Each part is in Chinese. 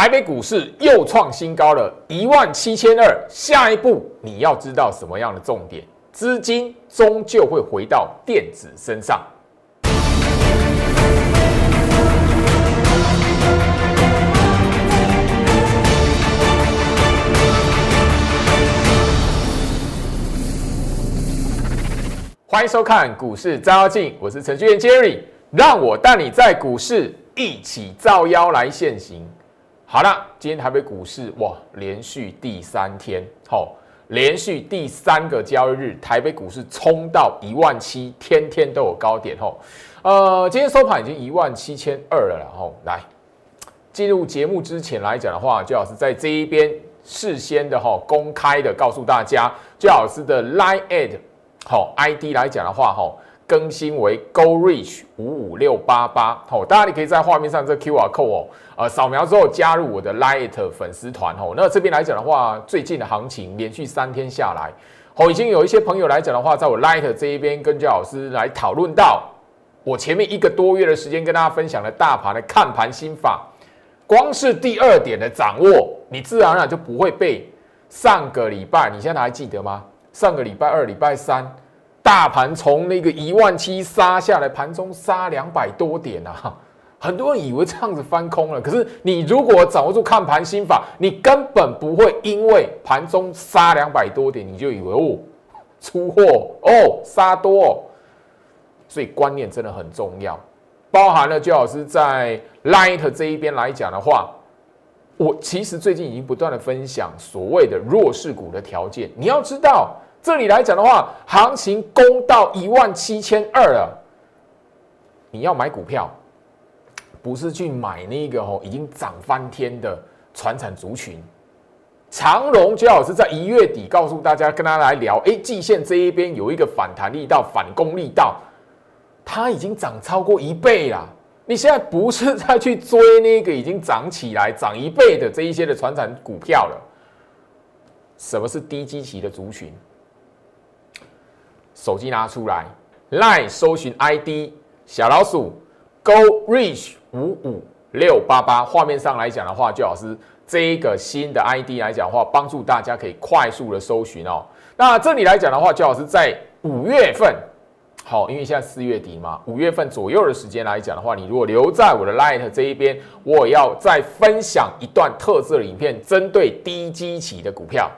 台北股市又创新高了，一万七千二。下一步你要知道什么样的重点？资金终究会回到电子身上。欢迎收看股市照妖镜，我是程序员 Jerry，让我带你在股市一起照妖来现行。好了，今天台北股市哇，连续第三天，好，连续第三个交易日，台北股市冲到一万七，天天都有高点，吼，呃，今天收盘已经一万七千二了，然后来进入节目之前来讲的话，最好是在这一边事先的哈公开的告诉大家，最好是的 Line at 好 ID 来讲的话，哈。更新为 Go Reach 五五六八八，好，大家你可以在画面上这 QR code 哦，呃，扫描之后加入我的 Light 粉丝团哦。那这边来讲的话，最近的行情连续三天下来，哦，已经有一些朋友来讲的话，在我 Light 这一边跟焦老师来讨论到，我前面一个多月的时间跟大家分享的大盘的看盘心法，光是第二点的掌握，你自然而然就不会被上个礼拜，你现在还记得吗？上个礼拜二、礼拜三。大盘从那个一万七杀下来，盘中杀两百多点啊！很多人以为这样子翻空了，可是你如果掌握住看盘心法，你根本不会因为盘中杀两百多点，你就以为哦出货哦杀多，所以观念真的很重要。包含了就老师在 Light 这一边来讲的话，我其实最近已经不断的分享所谓的弱势股的条件，你要知道。这里来讲的话，行情攻到一万七千二了。你要买股票，不是去买那个哦已经涨翻天的船产族群。长荣最好是在一月底告诉大家，跟大家来聊，哎，季线这一边有一个反弹力道、反攻力道，它已经涨超过一倍了。你现在不是再去追那个已经涨起来、涨一倍的这一些的船产股票了。什么是低基期的族群？手机拿出来，line 搜寻 ID 小老鼠 Go Reach 五五六八八。画面上来讲的话，就老师这一个新的 ID 来讲的话，帮助大家可以快速的搜寻哦。那这里来讲的话，就老师在五月份，好，因为现在四月底嘛，五月份左右的时间来讲的话，你如果留在我的 Light 这一边，我要再分享一段特色的影片，针对低基期的股票。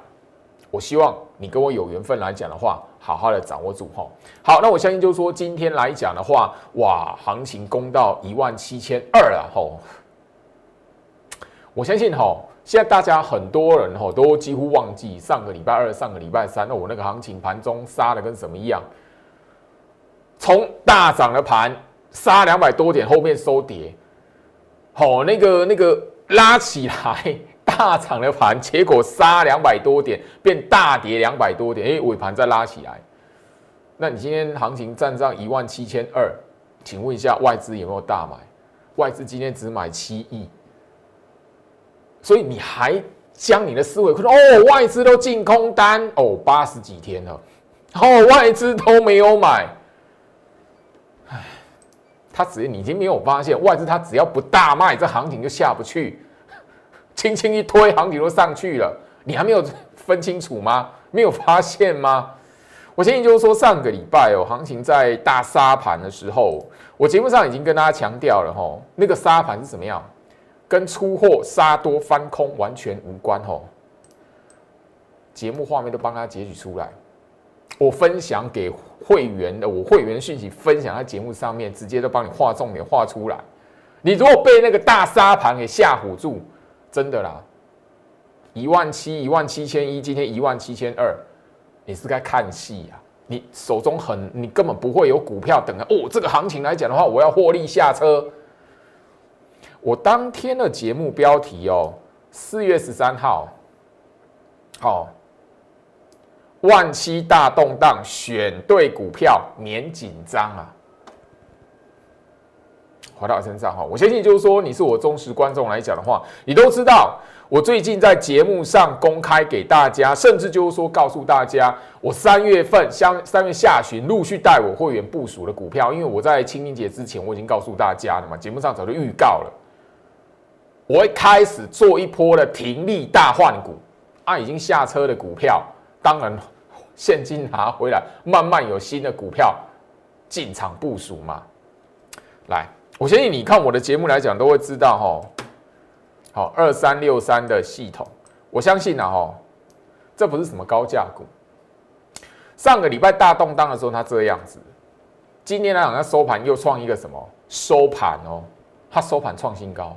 我希望你跟我有缘分来讲的话，好好的掌握住哈。好，那我相信就是说，今天来讲的话，哇，行情攻到一万七千二了吼。我相信哈，现在大家很多人哈都几乎忘记上个礼拜二、上个礼拜三，那我那个行情盘中杀的跟什么一样，从大涨的盘杀两百多点，后面收跌，好，那个那个拉起来。大涨的盘，结果杀两百多点，变大跌两百多点，哎，尾盘再拉起来。那你今天行情站上一万七千二，请问一下外资有没有大买？外资今天只买七亿，所以你还将你的思维说哦，外资都进空单哦，八十几天了，哦，外资都没有买。唉，他只你已经没有发现外资，他只要不大卖，这行情就下不去。轻轻一推，行情都上去了，你还没有分清楚吗？没有发现吗？我建议就是说，上个礼拜哦，行情在大沙盘的时候，我节目上已经跟大家强调了吼，那个沙盘是怎么样，跟出货杀多翻空完全无关吼。节目画面都帮他截取出来，我分享给会员的，我会员讯息分享在节目上面，直接都帮你画重点画出来。你如果被那个大沙盘给吓唬住。真的啦，一万七，一万七千一，今天一万七千二，你是该看戏呀？你手中很，你根本不会有股票等啊。哦，这个行情来讲的话，我要获利下车。我当天的节目标题哦，四月十三号，好，万七大动荡，选对股票免紧张啊。回到身上哈，我相信就是说，你是我忠实观众来讲的话，你都知道我最近在节目上公开给大家，甚至就是说告诉大家，我三月份相三月下旬陆续带我会员部署的股票，因为我在清明节之前我已经告诉大家了嘛，节目上早就预告了，我会开始做一波的停利大换股，啊，已经下车的股票，当然现金拿回来，慢慢有新的股票进场部署嘛。来，我相信你看我的节目来讲，都会知道哈。好，二三六三的系统，我相信啊哈，这不是什么高价股。上个礼拜大动荡的时候，它这样子。今天来讲，它收盘又创一个什么收盘哦？它收盘创新高。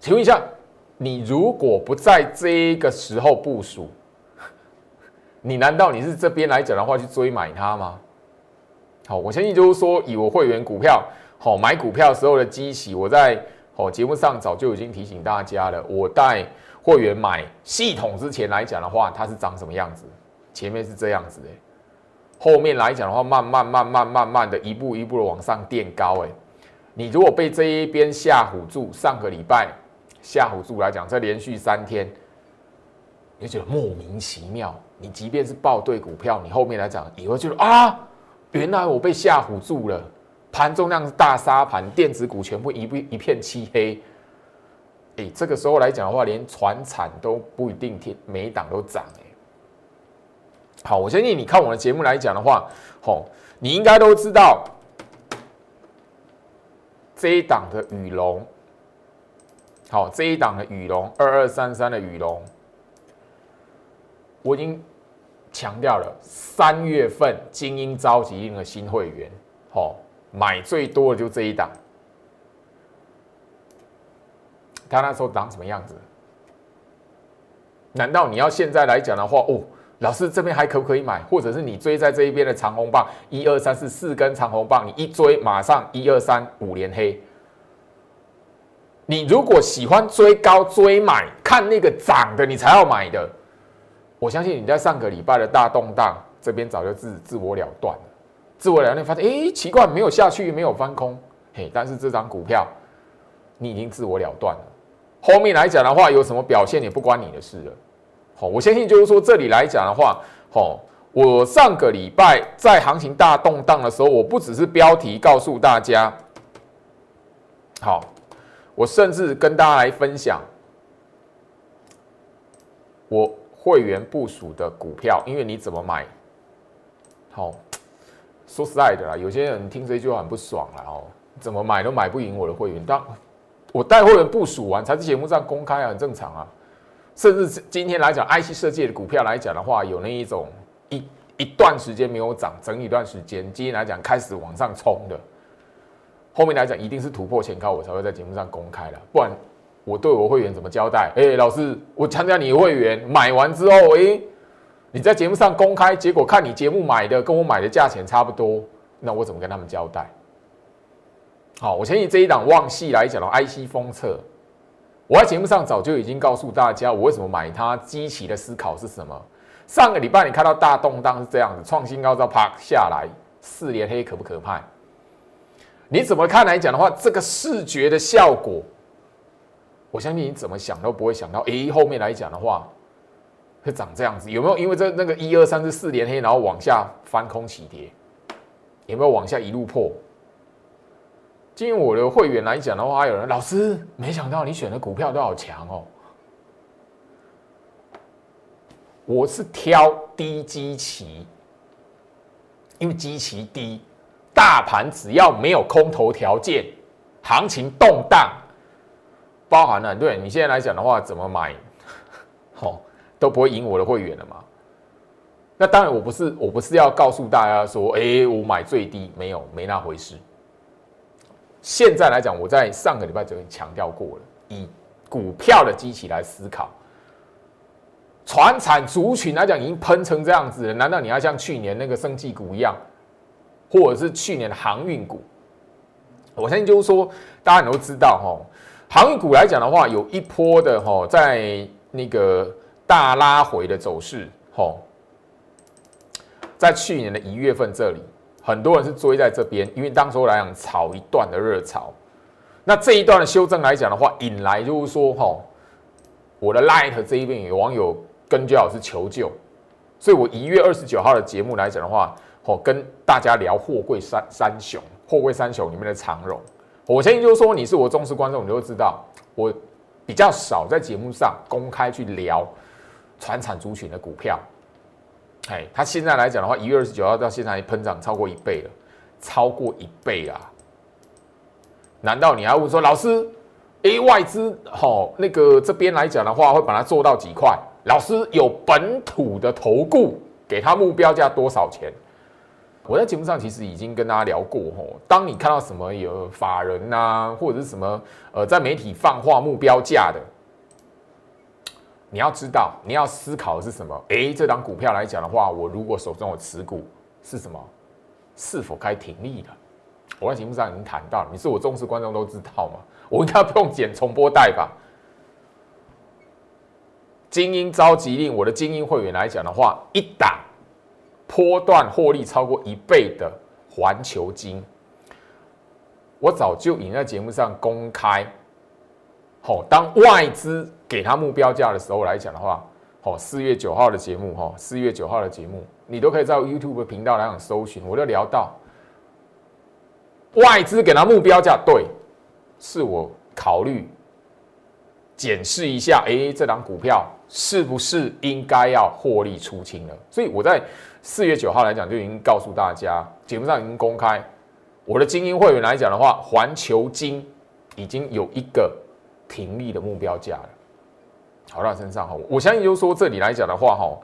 请问一下，你如果不在这个时候部署，你难道你是这边来讲的话去追买它吗？好，我相信就是说，以我会员股票好买股票时候的基期，我在哦节目上早就已经提醒大家了。我带会员买系统之前来讲的话，它是长什么样子？前面是这样子的，后面来讲的话，慢慢慢慢慢慢的一步一步的往上垫高。哎，你如果被这一边吓唬住，上个礼拜。吓唬住来讲，这连续三天，你觉得莫名其妙。你即便是报对股票，你后面来讲也会觉得啊，原来我被吓唬住了。盘中量大沙盘，电子股全部一一片漆黑。哎，这个时候来讲的话，连船产都不一定天每一档都涨。哎，好，我相信你看我的节目来讲的话，吼，你应该都知道这一档的羽龙。好，这一档的羽龙二二三三的羽龙，我已经强调了，三月份精英召集令的新会员，好买最多的就这一档。他那时候长什么样子？难道你要现在来讲的话，哦，老师这边还可不可以买？或者是你追在这一边的长红棒，一二三四四根长红棒，你一追马上一二三五连黑。你如果喜欢追高追买，看那个涨的，你才要买的。我相信你在上个礼拜的大动荡，这边早就自自我了断了。自我了断，发现哎，奇怪，没有下去，没有翻空，嘿，但是这张股票你已经自我了断了。后面来讲的话，有什么表现也不关你的事了。好，我相信就是说这里来讲的话，好，我上个礼拜在行情大动荡的时候，我不只是标题告诉大家，好。我甚至跟大家来分享我会员部署的股票，因为你怎么买？好，说实在的啦，有些人听这句话很不爽了哦，怎么买都买不赢我的会员。当我带会员部署完，才在节目上公开啊，很正常啊。甚至今天来讲，IC 设计的股票来讲的话，有那一种一一段时间没有涨，整一段时间，今天来讲开始往上冲的。后面来讲，一定是突破前高，我才会在节目上公开了。不然，我对我会员怎么交代？哎，老师，我参加你会员买完之后，哎，你在节目上公开，结果看你节目买的跟我买的价钱差不多，那我怎么跟他们交代？好，我相信这一档旺系来讲的 IC 封测，我在节目上早就已经告诉大家，我为什么买它，激起的思考是什么？上个礼拜你看到大动荡是这样子，创新高之后啪下来，四连黑可不可怕？你怎么看来讲的话，这个视觉的效果，我相信你怎么想都不会想到，哎，后面来讲的话会长这样子，有没有？因为这那个一二三四四连黑，然后往下翻空起跌，有没有往下一路破？今天我的会员来讲的话，有人老师，没想到你选的股票都好强哦。我是挑低基期，因为基期低。大盘只要没有空头条件，行情动荡，包含了对你现在来讲的话，怎么买，好 都不会赢我的会员了嘛。那当然，我不是我不是要告诉大家说，哎，我买最低，没有没那回事。现在来讲，我在上个礼拜就已经强调过了，以股票的机器来思考，船产族群来讲已经喷成这样子了，难道你要像去年那个生技股一样？或者是去年的航运股，我相信就是说，大家都知道哈，航股来讲的话，有一波的哈，在那个大拉回的走势哈，在去年的一月份这里，很多人是追在这边，因为当时候来讲炒一段的热潮，那这一段的修正来讲的话，引来就是说哈，我的 Light 这一边有网友跟焦老师求救，所以我一月二十九号的节目来讲的话。哦，跟大家聊货柜三三雄，货柜三雄里面的长荣，我相信就是说你是我忠实观众，你就知道我比较少在节目上公开去聊传产族群的股票。哎，它现在来讲的话，一月二十九号到现在喷涨超过一倍了，超过一倍啊！难道你还问说，老师，A 外资好那个这边来讲的话，会把它做到几块？老师有本土的投顾，给他目标价多少钱？我在节目上其实已经跟大家聊过吼，当你看到什么有法人呐，或者是什么呃，在媒体放话目标价的。你要知道，你要思考的是什么？诶，这档股票来讲的话，我如果手中有持股，是什么？是否该停利了？我在节目上已经谈到了，你是我忠实观众都知道嘛？我应该不用剪重播带吧？精英召集令，我的精英会员来讲的话，一档波段获利超过一倍的环球金，我早就已经在节目上公开。好，当外资给他目标价的时候来讲的话，好，四月九号的节目，哈，四月九号的节目，你都可以在 YouTube 频道来讲搜寻，我就聊到外资给他目标价，对，是我考虑检视一下，哎，这档股票是不是应该要获利出清了？所以我在四月九号来讲就已经告诉大家，节目上已经公开，我的精英会员来讲的话，环球金已经有一个。停利的目标价了，好到身上哈，我相信就是说这里来讲的话哈，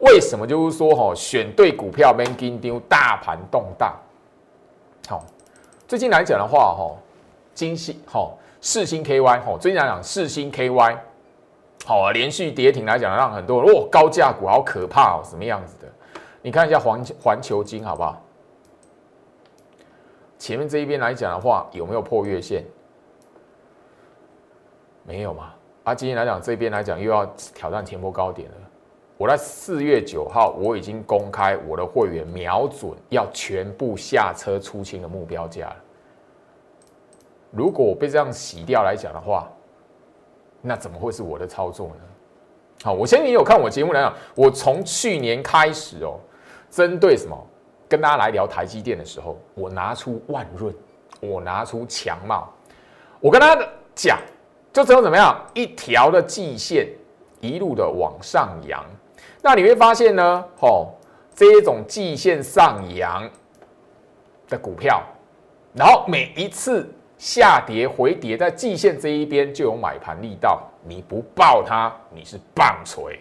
为什么就是说哈选对股票 m a n g 丢大盘动荡，好，最近来讲的话哈，金星哈四星 KY 哈，最近来讲四星 KY 好啊，连续跌停来讲让很多人哦高价股好可怕哦，什么样子的？你看一下环环球金好不好？前面这一边来讲的话有没有破月线？没有嘛？啊，今天来讲这边来讲又要挑战前波高点了。我在四月九号我已经公开我的会员瞄准要全部下车出清的目标价了。如果我被这样洗掉来讲的话，那怎么会是我的操作呢？好，我相信你有看我节目来讲，我从去年开始哦，针对什么跟大家来聊台积电的时候，我拿出万润，我拿出强茂，我跟大家讲。就只有怎么样一条的季线一路的往上扬，那你会发现呢，吼，这种季线上扬的股票，然后每一次下跌回跌在季线这一边就有买盘力道，你不爆它，你是棒槌。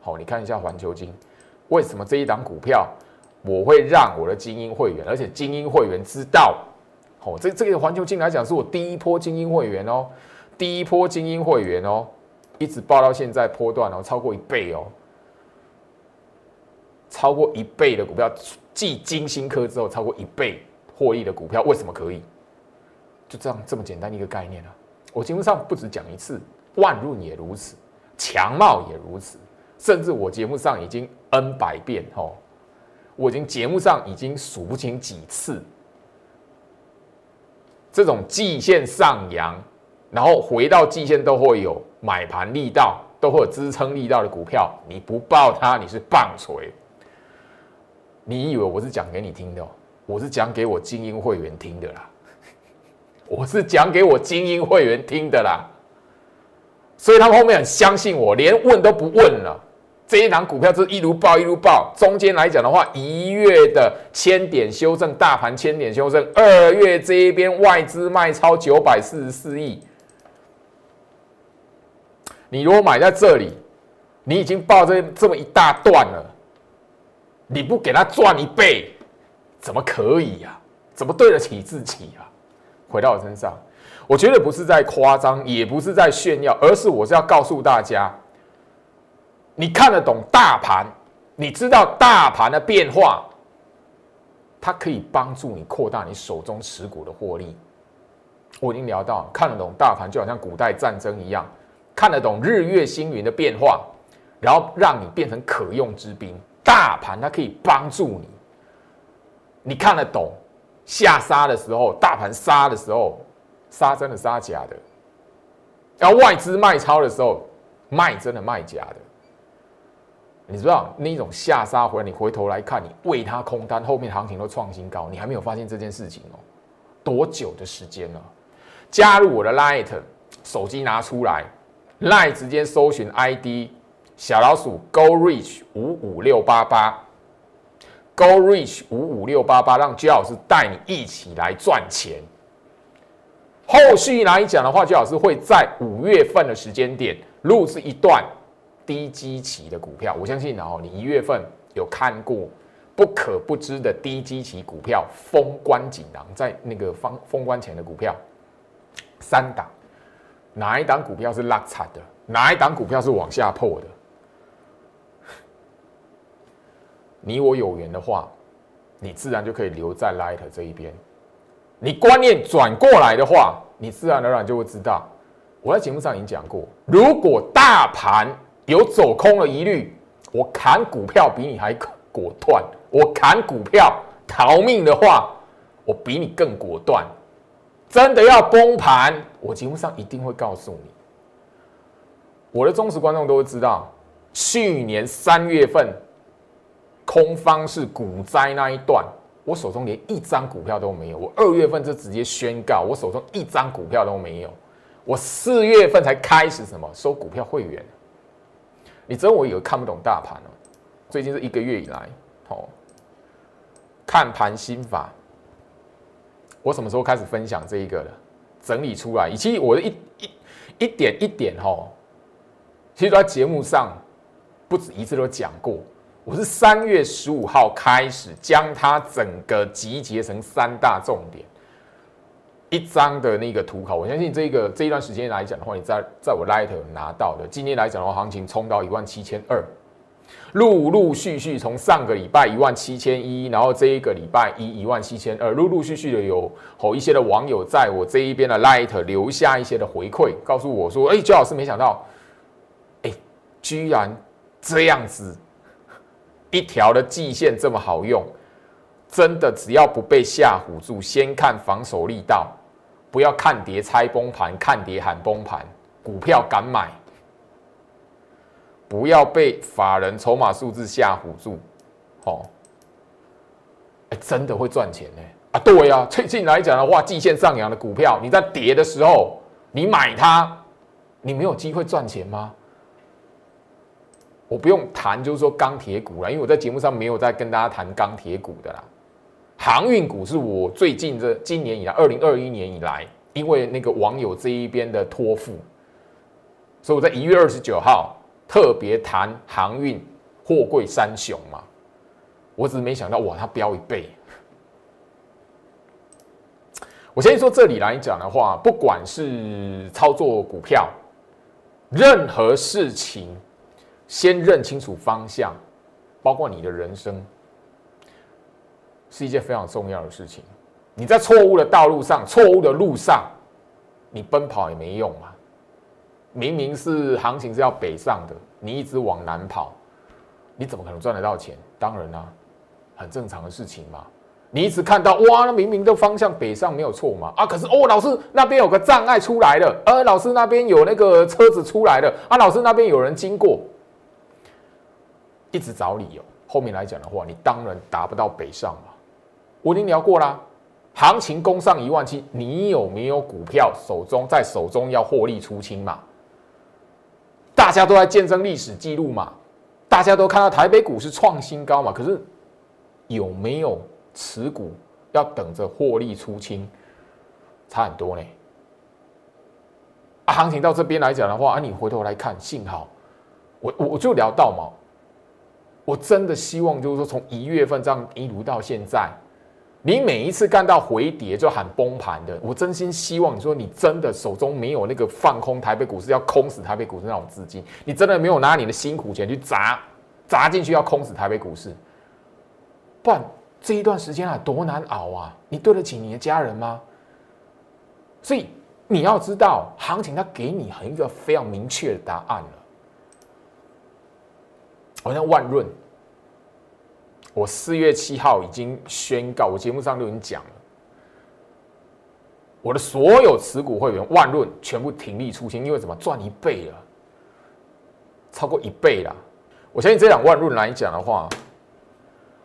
好，你看一下环球金，为什么这一档股票我会让我的精英会员，而且精英会员知道，哦，这这个环球金来讲是我第一波精英会员哦。第一波精英会员哦，一直爆到现在波段哦，超过一倍哦，超过一倍的股票，继金星科之后超过一倍获利的股票，为什么可以？就这样这么简单一个概念啊！我节目上不止讲一次，万润也如此，强茂也如此，甚至我节目上已经 N 百遍哦，我已经节目上已经数不清几次，这种季线上扬。然后回到季线都会有买盘力道，都会有支撑力道的股票，你不爆它，你是棒槌。你以为我是讲给你听的？我是讲给我精英会员听的啦，我是讲给我精英会员听的啦。所以他们后面很相信我，连问都不问了。这一档股票是一路爆一路爆，中间来讲的话，一月的千点修正，大盘千点修正，二月这一边外资卖超九百四十四亿。你如果买在这里，你已经报这这么一大段了，你不给他赚一倍，怎么可以呀？怎么对得起自己啊？回到我身上，我觉得不是在夸张，也不是在炫耀，而是我是要告诉大家，你看得懂大盘，你知道大盘的变化，它可以帮助你扩大你手中持股的获利。我已经聊到，看得懂大盘，就好像古代战争一样。看得懂日月星云的变化，然后让你变成可用之兵。大盘它可以帮助你。你看得懂下杀的时候，大盘杀的时候，杀真的杀假的。然后外资卖超的时候，卖真的卖假的。你知道那种下杀回来，你回头来看，你为它空单，后面行情都创新高，你还没有发现这件事情哦？多久的时间了？加入我的 Light，手机拿出来，Light 直接搜寻 ID 小老鼠 Go Reach 五五六八八，Go Reach 五五六八八，让焦老师带你一起来赚钱。后续来讲的话，焦老师会在五月份的时间点录制一段低基期的股票。我相信哦，你一月份有看过不可不知的低基期股票封关锦囊，在那个封封关前的股票。三档，哪一档股票是拉惨的？哪一档股票是往下破的？你我有缘的话，你自然就可以留在 Light 这一边。你观念转过来的话，你自然而然就会知道。我在节目上已经讲过，如果大盘有走空的疑虑，我砍股票比你还果断。我砍股票逃命的话，我比你更果断。真的要崩盘，我节目上一定会告诉你。我的忠实观众都会知道，去年三月份空方是股灾那一段，我手中连一张股票都没有。我二月份就直接宣告，我手中一张股票都没有。我四月份才开始什么收股票会员。你知道我以为看不懂大盘哦，最近是一个月以来，哦，看盘心法。我什么时候开始分享这一个的？整理出来，以及我的一一一点一点哈，其实在节目上不止一次都讲过。我是三月十五号开始将它整个集结成三大重点，一张的那个图考。我相信这个这一段时间来讲的话，你在在我 Light 拿到的，今天来讲的话，行情冲到一万七千二。陆陆续续从上个礼拜一万七千一，然后这一个礼拜一一万七千二，陆陆续续的有好一些的网友在我这一边的 Light 留下一些的回馈，告诉我说：“哎，周老师，没想到，哎，居然这样子一条的季线这么好用，真的只要不被吓唬住，先看防守力道，不要看跌猜崩盘，看跌喊崩盘，股票敢买。”不要被法人筹码数字吓唬住，哦，哎，真的会赚钱呢啊！对呀，最近来讲的话，季线上扬的股票，你在跌的时候，你买它，你没有机会赚钱吗？我不用谈，就是说钢铁股了，因为我在节目上没有在跟大家谈钢铁股的啦。航运股是我最近这今年以来，二零二一年以来，因为那个网友这一边的托付，所以我在一月二十九号。特别谈航运货柜三雄嘛，我只是没想到哇，它飙一倍。我先说这里来讲的话，不管是操作股票，任何事情，先认清楚方向，包括你的人生，是一件非常重要的事情。你在错误的道路上、错误的路上，你奔跑也没用嘛。明明是行情是要北上的，你一直往南跑，你怎么可能赚得到钱？当然啦，很正常的事情嘛。你一直看到哇，那明明的方向北上没有错嘛？啊，可是哦，老师那边有个障碍出来了，呃，老师那边有那个车子出来了，啊，老师那边有人经过，一直找理由。后面来讲的话，你当然达不到北上嘛。我已经聊过啦，行情攻上一万七，你有没有股票手中在手中要获利出清嘛？大家都在见证历史记录嘛，大家都看到台北股市创新高嘛，可是有没有持股要等着获利出清，差很多呢。啊，行情到这边来讲的话，啊，你回头来看，幸好我我我就聊到嘛，我真的希望就是说，从一月份这样一路到现在。你每一次看到回跌就喊崩盘的，我真心希望你说你真的手中没有那个放空台北股市要空死台北股市那种资金，你真的没有拿你的辛苦钱去砸砸进去要空死台北股市，不然这一段时间啊多难熬啊！你对得起你的家人吗？所以你要知道，行情它给你很一个非常明确的答案了，好像万润。我四月七号已经宣告，我节目上都已经讲了，我的所有持股会员万润全部停利出清，因为怎么赚一倍了，超过一倍了。我相信这两万润来讲的话，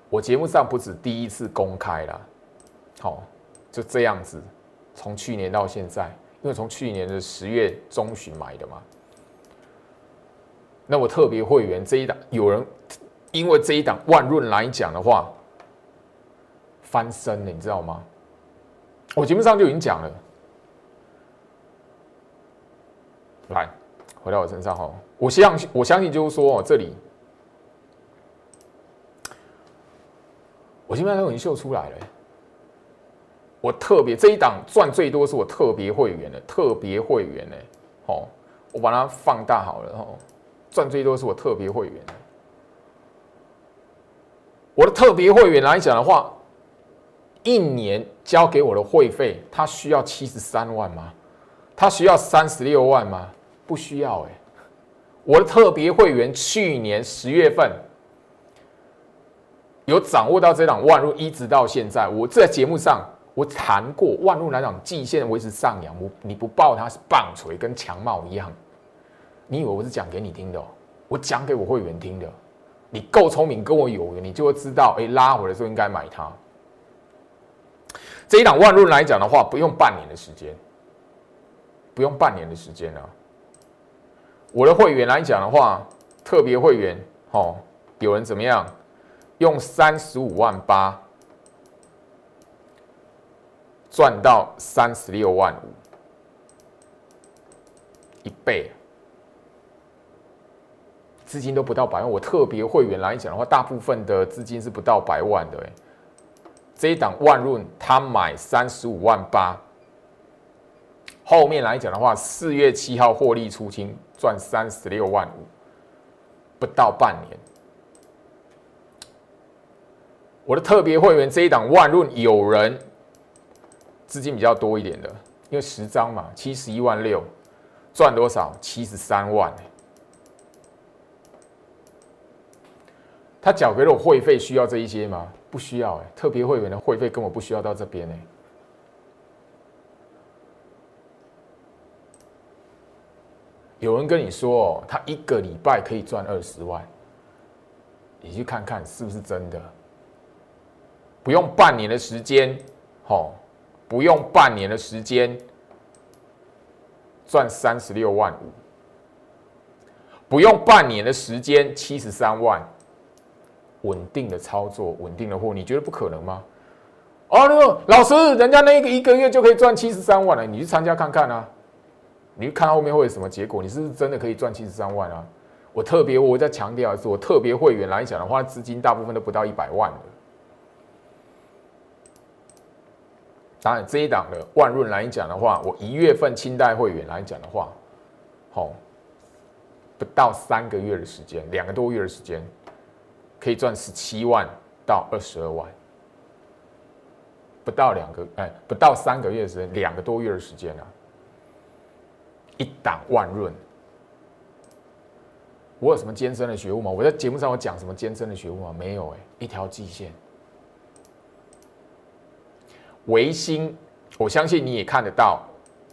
我节目上不止第一次公开了，好，就这样子，从去年到现在因为从去年的十月中旬买的嘛。那我特别会员这一档，有人因为这一档万润来讲的话，翻身了，你知道吗？我节目上就已经讲了。来，回到我身上哈，我相信，我相信就是说哦，这里我基本上都已经秀出来了。我特别这一档赚最多是我特别会员的，特别会员呢，哦，我把它放大好了哦。赚最多是我特别会员，我的特别会员来讲的话，一年交给我的会费，他需要七十三万吗？他需要三十六万吗？不需要哎。我的特别会员去年十月份有掌握到这档万路，一直到现在，我在节目上我谈过万路来讲，季线维持上扬，我你不报它是棒槌跟强帽一样。你以为我是讲给你听的？我讲给我会员听的。你够聪明，跟我有缘，你就会知道，哎，拉回的时候应该买它。这一档万润来讲的话，不用半年的时间，不用半年的时间啊。我的会员来讲的话，特别会员，哦，有人怎么样？用三十五万八赚到三十六万五，一倍。资金都不到百万，我特别会员来讲的话，大部分的资金是不到百万的。哎，这一档万润他买三十五万八，后面来讲的话，四月七号获利出清赚三十六万五，不到半年。我的特别会员这一档万润有人资金比较多一点的，因为十张嘛，七十一万六，赚多少？七十三万。他缴给了我会费，需要这一些吗？不需要哎，特别会员的会费根本不需要到这边哎。有人跟你说，他一个礼拜可以赚二十万，你去看看是不是真的？不用半年的时间，吼，不用半年的时间赚三十六万五，不用半年的时间七十三万。稳定的操作，稳定的货，你觉得不可能吗？哦，那个老师，人家那个一个月就可以赚七十三万了，你去参加看看啊！你去看后面会有什么结果？你是不是真的可以赚七十三万啊？我特别，我在强调的是，我特别会员来讲的话，资金大部分都不到一百万的。当然，这一档的万润来讲的话，我一月份清代会员来讲的话，好，不到三个月的时间，两个多月的时间。可以赚十七万到二十二万，不到两个哎，不到三个月的时间，两个多月的时间啊，一档万润，我有什么艰深的学物吗？我在节目上我讲什么艰深的学物吗？没有哎，一条季线，维新，我相信你也看得到，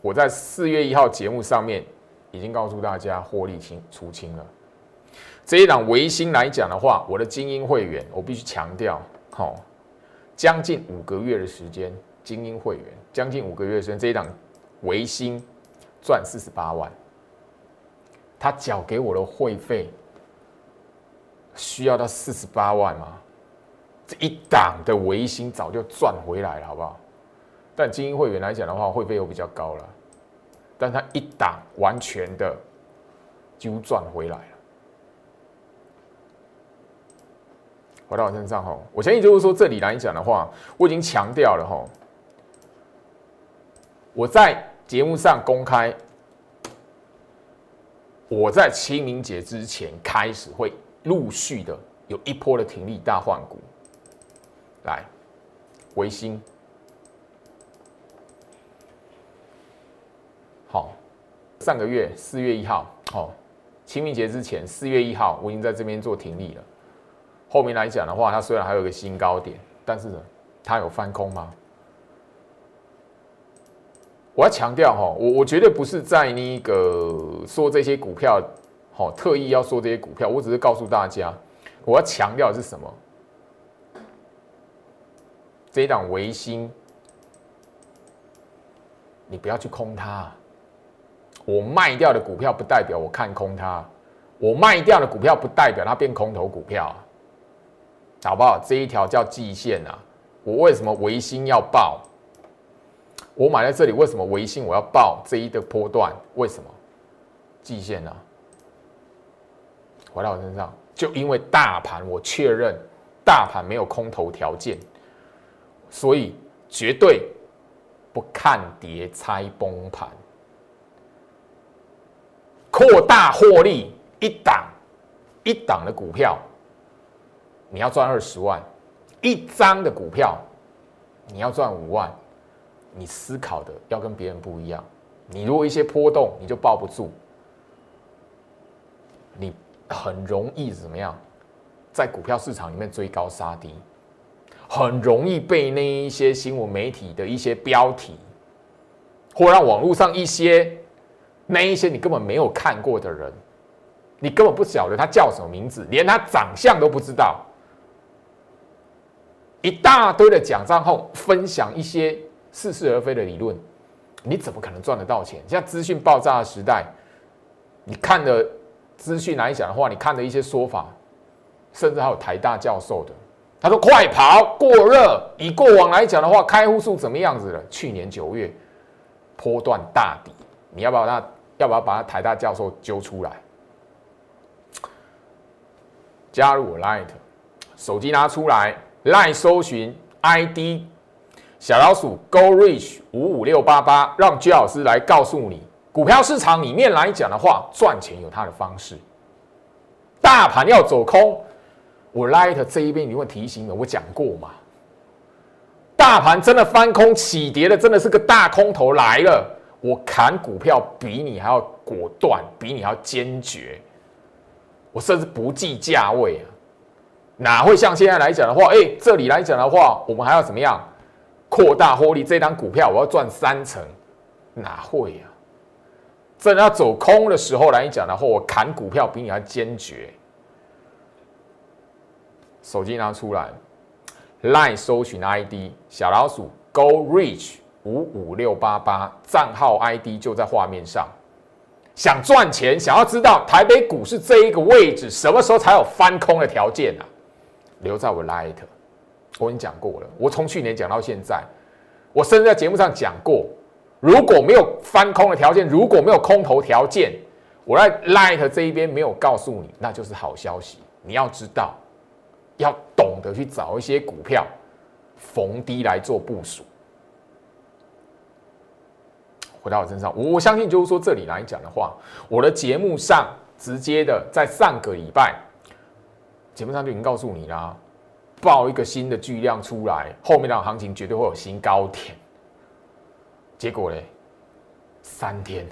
我在四月一号节目上面已经告诉大家获利清出清了。这一档维新来讲的话，我的精英会员，我必须强调，好，将近五个月的时间，精英会员将近五个月时间，这一档维新赚四十八万，他缴给我的会费需要到四十八万吗？这一档的维新早就赚回来了，好不好？但精英会员来讲的话，会费又比较高了，但他一档完全的就赚回来了。回到我身上哈，我相信就是说，这里来讲的话，我已经强调了哈，我在节目上公开，我在清明节之前开始会陆续的有一波的停利大换股，来，维新，好，上个月四月一号，好，清明节之前四月一号，我已经在这边做停利了。后面来讲的话，它虽然还有个新高点，但是呢，它有翻空吗？我要强调哈，我我绝对不是在那个说这些股票，好特意要说这些股票，我只是告诉大家，我要强调的是什么？这一档维新，你不要去空它。我卖掉的股票不代表我看空它，我卖掉的股票不代表它变空头股票，好不好？这一条叫季线啊。我为什么维新要报？我买在这里，为什么维新我要报这一的波段？为什么？季线呢？回到我身上，就因为大盘，我确认大盘没有空头条件，所以绝对不看跌猜崩盘，扩大获利一档一档的股票，你要赚二十万。一张的股票，你要赚五万，你思考的要跟别人不一样。你如果一些波动，你就抱不住，你很容易怎么样，在股票市场里面追高杀低，很容易被那一些新闻媒体的一些标题，或让网络上一些那一些你根本没有看过的人，你根本不晓得他叫什么名字，连他长相都不知道。一大堆的讲账后分享一些似是而非的理论，你怎么可能赚得到钱？像资讯爆炸的时代，你看的资讯来讲的话，你看的一些说法，甚至还有台大教授的，他说快跑过热。以过往来讲的话，开户数怎么样子了？去年九月波段大底，你要不要那要不要把他台大教授揪出来？加入我 Light，手机拿出来。Line 搜寻 ID 小老鼠 Go Reach 五五六八八，让居老师来告诉你，股票市场里面来讲的话，赚钱有它的方式。大盘要走空，我 Light 这一边你会提醒了，我讲过嘛？大盘真的翻空起跌的，真的是个大空头来了，我砍股票比你还要果断，比你还要坚决，我甚至不计价位啊。哪会像现在来讲的话，哎，这里来讲的话，我们还要怎么样扩大获利？这张股票我要赚三成，哪会呀？真的要走空的时候来讲的话，我砍股票比你还坚决。手机拿出来，line 搜寻 ID 小老鼠 Go Reach 五五六八八，账号 ID 就在画面上。想赚钱，想要知道台北股市这一个位置什么时候才有翻空的条件呢？留在我 Light，我已经讲过了。我从去年讲到现在，我甚至在节目上讲过，如果没有翻空的条件，如果没有空头条件，我在 Light 这一边没有告诉你，那就是好消息。你要知道，要懂得去找一些股票逢低来做部署。回到我身上，我相信就是说，这里来讲的话，我的节目上直接的在上个礼拜。节目上就已经告诉你啦，报一个新的巨量出来，后面的行情绝对会有新高点。结果嘞，三天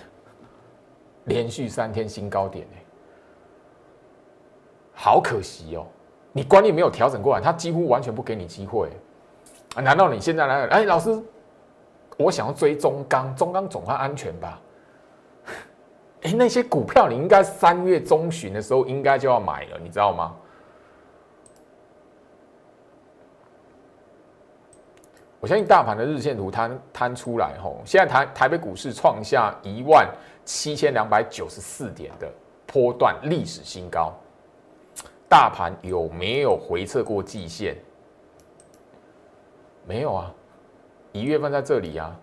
连续三天新高点哎，好可惜哦！你观念没有调整过来，他几乎完全不给你机会啊！难道你现在来？哎，老师，我想要追中钢，中钢总算安全吧？哎，那些股票你应该三月中旬的时候应该就要买了，你知道吗？我相信大盘的日线图摊摊出来后，现在台台北股市创下一万七千两百九十四点的波段历史新高。大盘有没有回测过季线？没有啊，一月份在这里啊，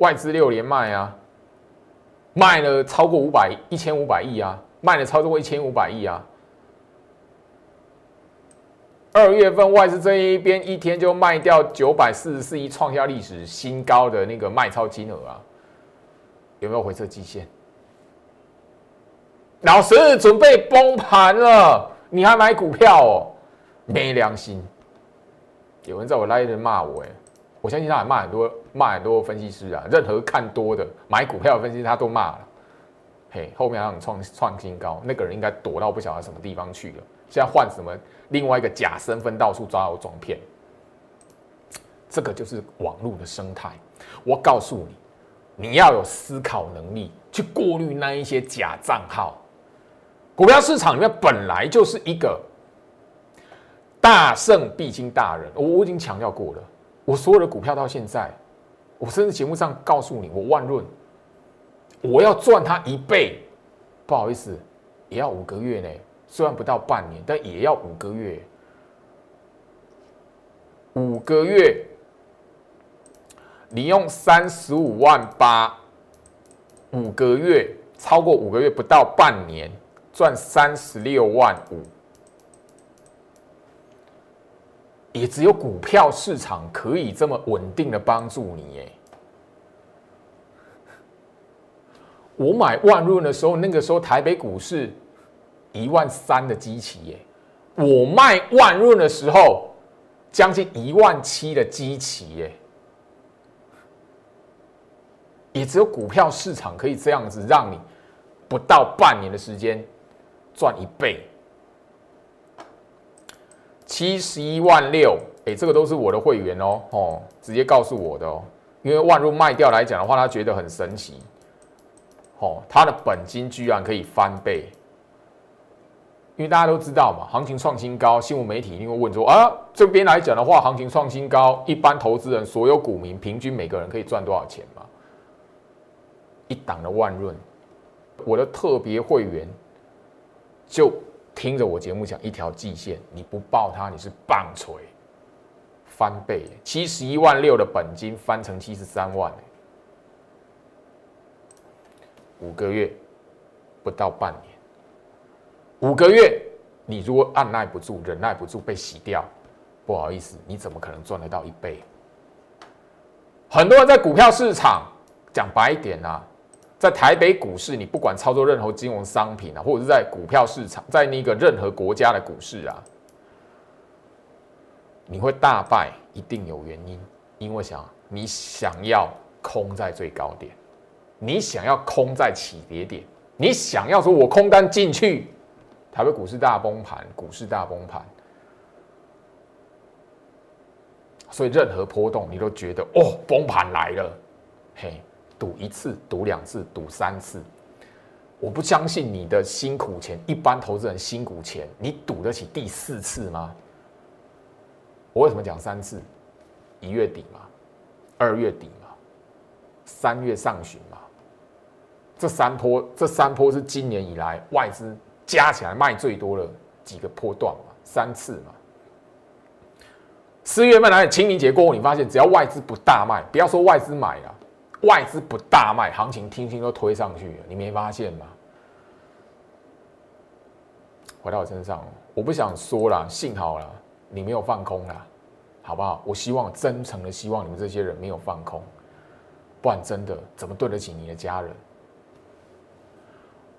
外资六连卖啊，卖了超过五百一千五百亿啊，卖了超过一千五百亿啊。二月份外资这一边一天就卖掉九百四十四亿，创下历史新高的那个卖超金额啊，有没有回撤季线？老师准备崩盘了，你还买股票哦？没良心！有人在我拉一人骂我，哎，我相信他还骂很多骂很多分析师啊，任何看多的买股票的分析师他都骂了。嘿，后面让创创新高，那个人应该躲到不晓得什么地方去了。现在换什么？另外一个假身份到处抓我装骗，这个就是网络的生态。我告诉你，你要有思考能力，去过滤那一些假账号。股票市场里面本来就是一个大圣必经大人，我我已经强调过了。我所有的股票到现在，我甚至节目上告诉你，我万润，我要赚它一倍，不好意思，也要五个月呢。虽然不到半年，但也要五个月。五个月，你用三十五万八，五个月超过五个月不到半年，赚三十六万五，也只有股票市场可以这么稳定的帮助你耶。我买万润的时候，那个时候台北股市一万三的基期耶，我卖万润的时候。将近一万七的基期耶，也只有股票市场可以这样子让你不到半年的时间赚一倍，七十一万六，哎，这个都是我的会员哦，哦，直接告诉我的哦，因为万润卖掉来讲的话，他觉得很神奇，哦，他的本金居然可以翻倍。因为大家都知道嘛，行情创新高，新闻媒体一定会问说啊，这边来讲的话，行情创新高，一般投资人、所有股民平均每个人可以赚多少钱嘛？一档的万润，我的特别会员就听着我节目讲一条季线，你不报它，你是棒槌，翻倍，七十一万六的本金翻成七十三万，五个月不到半年。五个月，你如果按耐不住、忍耐不住被洗掉，不好意思，你怎么可能赚得到一倍？很多人在股票市场讲白一点啊，在台北股市，你不管操作任何金融商品啊，或者是在股票市场，在那个任何国家的股市啊，你会大败，一定有原因，因为想你想要空在最高点，你想要空在起跌点，你想要说我空单进去。台北股市大崩盘，股市大崩盘，所以任何波动你都觉得哦，崩盘来了，嘿，赌一次，赌两次，赌三次，我不相信你的辛苦钱，一般投资人辛苦钱，你赌得起第四次吗？我为什么讲三次？一月底嘛，二月底嘛，三月上旬嘛，这三波，这三波是今年以来外资。加起来卖最多的几个波段嘛，三次嘛。四月份来清明节过后，你发现只要外资不大卖，不要说外资买了，外资不大卖，行情听听都推上去了。你没发现吗？回到我身上，我不想说了，幸好了，你没有放空了，好不好？我希望真诚的希望你们这些人没有放空，不然真的怎么对得起你的家人？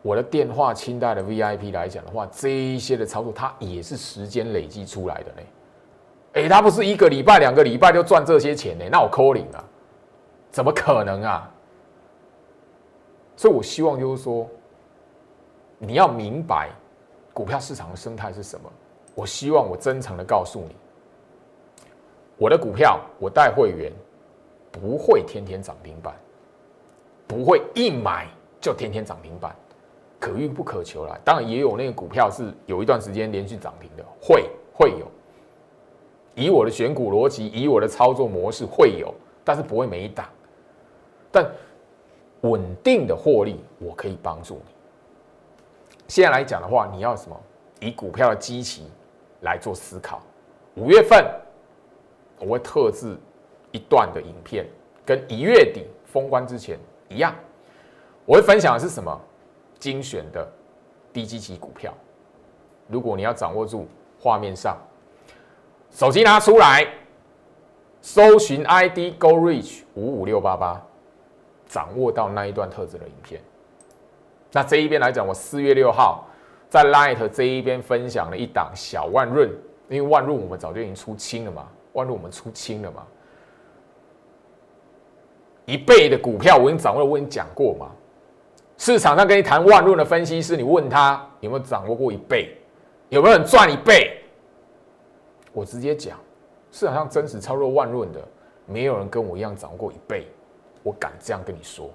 我的电话清代的 VIP 来讲的话，这一些的操作，它也是时间累积出来的呢。哎，它不是一个礼拜、两个礼拜就赚这些钱呢？那我扣零啊？怎么可能啊？所以我希望就是说，你要明白股票市场的生态是什么。我希望我真诚的告诉你，我的股票我带会员不会天天涨停板，不会一买就天天涨停板。可遇不可求了，当然也有那个股票是有一段时间连续涨停的，会会有。以我的选股逻辑，以我的操作模式会有，但是不会每一档。但稳定的获利，我可以帮助你。现在来讲的话，你要什么？以股票的基期来做思考。五月份我会特制一段的影片，跟一月底封关之前一样，我会分享的是什么？精选的低基期股票，如果你要掌握住画面上，手机拿出来，搜寻 ID Go Reach 五五六八八，掌握到那一段特质的影片。那这一边来讲，我四月六号在 Light 这一边分享了一档小万润，因为万润我们早就已经出清了嘛，万润我们出清了嘛，一倍的股票我已经掌握，我已经讲过嘛。市场上跟你谈万润的分析师，你问他有没有掌握过一倍，有没有人赚一倍？我直接讲，市场上真实操作万润的，没有人跟我一样掌握过一倍，我敢这样跟你说。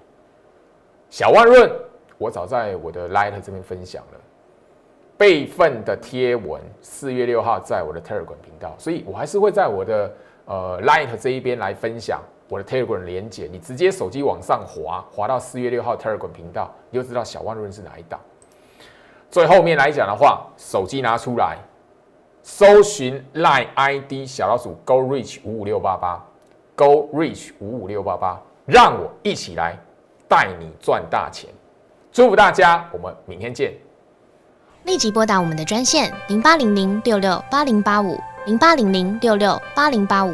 小万润，我早在我的 Light 这边分享了备份的贴文，四月六号在我的 Telegram 频道，所以我还是会在我的呃 Light 这一边来分享我的 Telegram 连接，你直接手机往上滑，滑到四月六号 Telegram 频道，你就知道小万润是哪一档。最后面来讲的话，手机拿出来，搜寻 Line ID 小老鼠 Go Reach 五五六八八，Go Reach 五五六八八，让我一起来带你赚大钱。祝福大家，我们明天见。立即拨打我们的专线零八零零六六八零八五零八零零六六八零八五